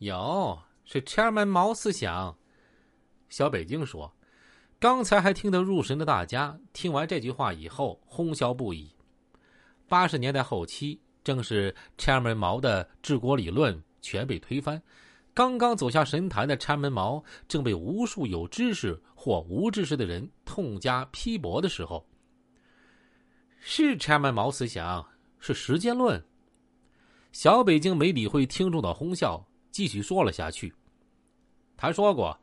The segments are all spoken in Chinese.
有，是 Chairman 毛思想。小北京说：“刚才还听得入神的大家，听完这句话以后，哄笑不已。八十年代后期，正是 Chairman 毛的治国理论全被推翻，刚刚走下神坛的 Chairman 毛，正被无数有知识或无知识的人痛加批驳的时候。是 Chairman 毛思想，是时间论。”小北京没理会听众的哄笑，继续说了下去。他说过。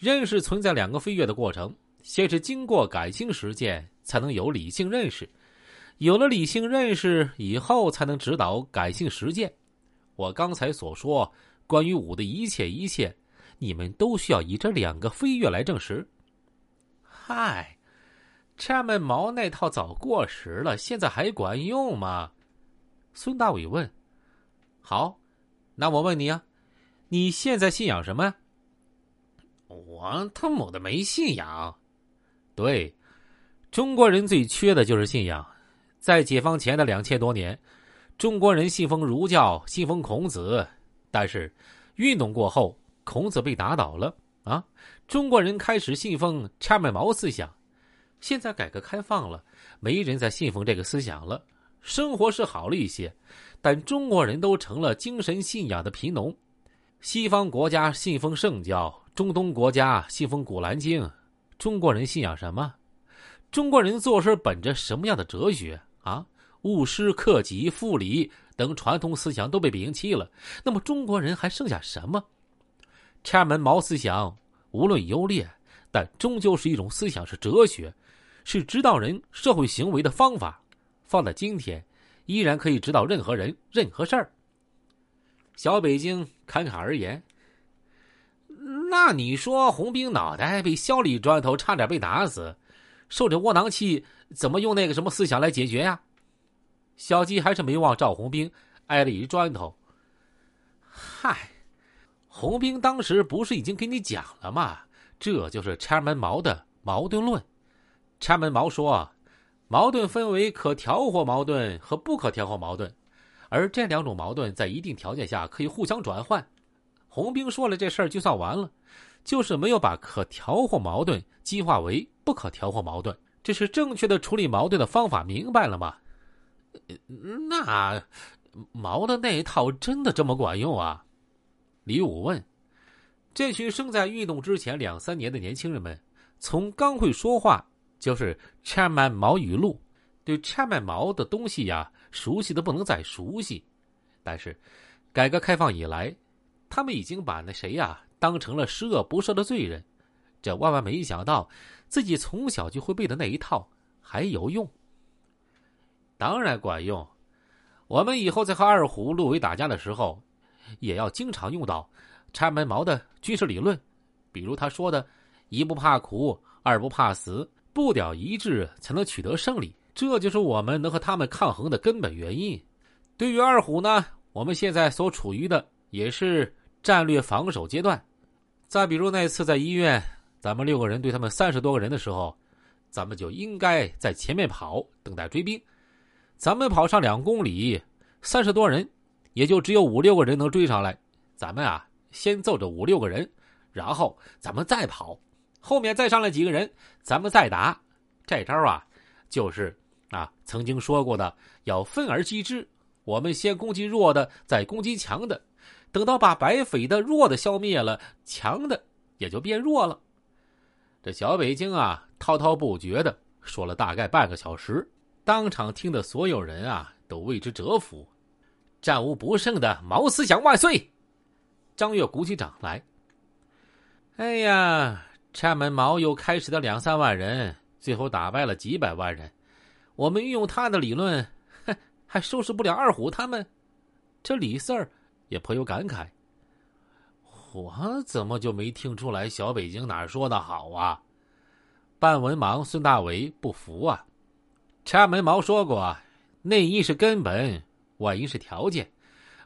认识存在两个飞跃的过程，先是经过感性实践，才能有理性认识。有了理性认识以后，才能指导感性实践。我刚才所说关于五的一切一切，你们都需要以这两个飞跃来证实。嗨，这门毛那套早过时了，现在还管用吗？孙大伟问。好，那我问你啊，你现在信仰什么？我他母的没信仰，对，中国人最缺的就是信仰。在解放前的两千多年，中国人信奉儒教，信奉孔子。但是，运动过后，孔子被打倒了啊！中国人开始信奉差麦毛思想。现在改革开放了，没人再信奉这个思想了，生活是好了一些，但中国人都成了精神信仰的贫农。西方国家信奉圣教。中东国家信奉《古兰经》，中国人信仰什么？中国人做事本着什么样的哲学啊？务实、克己、复礼等传统思想都被摒弃了，那么中国人还剩下什么？天门毛思想无论优劣，但终究是一种思想，是哲学，是指导人社会行为的方法。放在今天，依然可以指导任何人、任何事儿。小北京侃侃而言。那你说红兵脑袋被削了一砖头，差点被打死，受这窝囊气，怎么用那个什么思想来解决呀？小鸡还是没忘赵红兵挨了一砖头。嗨，红兵当时不是已经给你讲了吗？这就是拆门毛的矛盾论。拆门毛说，矛盾分为可调和矛盾和不可调和矛盾，而这两种矛盾在一定条件下可以互相转换。红兵说了这事儿就算完了，就是没有把可调和矛盾激化为不可调和矛盾，这是正确的处理矛盾的方法，明白了吗？那毛的那一套真的这么管用啊？李武问。这群生在运动之前两三年的年轻人们，从刚会说话就是 Chairman 毛语录，对 Chairman 毛的东西呀，熟悉的不能再熟悉。但是，改革开放以来。他们已经把那谁呀当成了十恶不赦的罪人，这万万没想到，自己从小就会背的那一套还有用。当然管用，我们以后在和二虎、陆伟打架的时候，也要经常用到拆门毛的军事理论，比如他说的“一不怕苦，二不怕死，步调一致才能取得胜利”，这就是我们能和他们抗衡的根本原因。对于二虎呢，我们现在所处于的也是。战略防守阶段，再比如那次在医院，咱们六个人对他们三十多个人的时候，咱们就应该在前面跑，等待追兵。咱们跑上两公里，三十多人，也就只有五六个人能追上来。咱们啊，先揍这五六个人，然后咱们再跑，后面再上来几个人，咱们再打。这招啊，就是啊曾经说过的，要分而击之。我们先攻击弱的，再攻击强的。等到把白匪的弱的消灭了，强的也就变弱了。这小北京啊，滔滔不绝的说了大概半个小时，当场听的所有人啊都为之折服。战无不胜的毛思想万岁！张悦鼓起掌来。哎呀，拆门毛又开始的两三万人，最后打败了几百万人。我们运用他的理论，哼，还收拾不了二虎他们。这李四儿。也颇有感慨。我怎么就没听出来小北京哪儿说的好啊？半文盲孙大为不服啊！插门毛说过，内因是根本，外因是条件。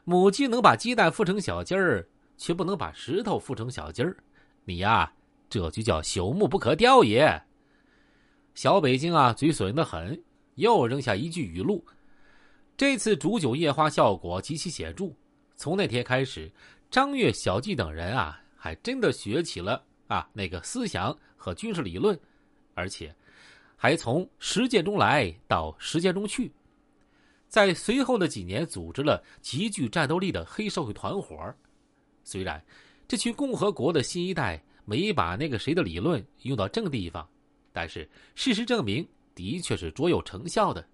母鸡能把鸡蛋孵成小鸡儿，却不能把石头孵成小鸡儿。你呀，这就叫朽木不可雕也。小北京啊，嘴损的很，又扔下一句语录。这次煮酒夜话效果极其显著。从那天开始，张悦、小季等人啊，还真的学起了啊那个思想和军事理论，而且还从实践中来到实践中去。在随后的几年，组织了极具战斗力的黑社会团伙。虽然这群共和国的新一代没把那个谁的理论用到正地方，但是事实证明，的确是卓有成效的。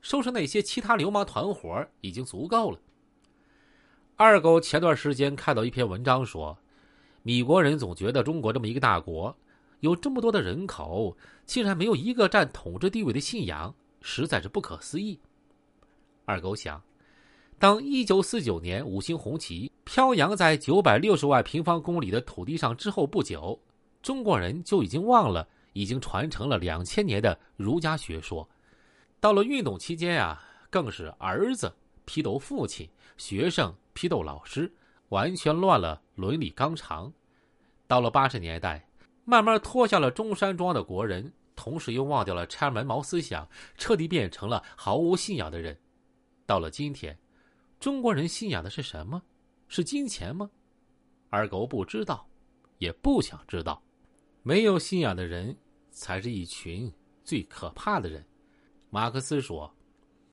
收拾那些其他流氓团伙已经足够了。二狗前段时间看到一篇文章说，米国人总觉得中国这么一个大国，有这么多的人口，竟然没有一个占统治地位的信仰，实在是不可思议。二狗想，当一九四九年五星红旗飘扬在九百六十万平方公里的土地上之后不久，中国人就已经忘了已经传承了两千年的儒家学说。到了运动期间啊，更是儿子批斗父亲，学生批斗老师，完全乱了伦理纲常。到了八十年代，慢慢脱下了中山装的国人，同时又忘掉了拆门毛思想，彻底变成了毫无信仰的人。到了今天，中国人信仰的是什么？是金钱吗？二狗不知道，也不想知道。没有信仰的人，才是一群最可怕的人。马克思说：“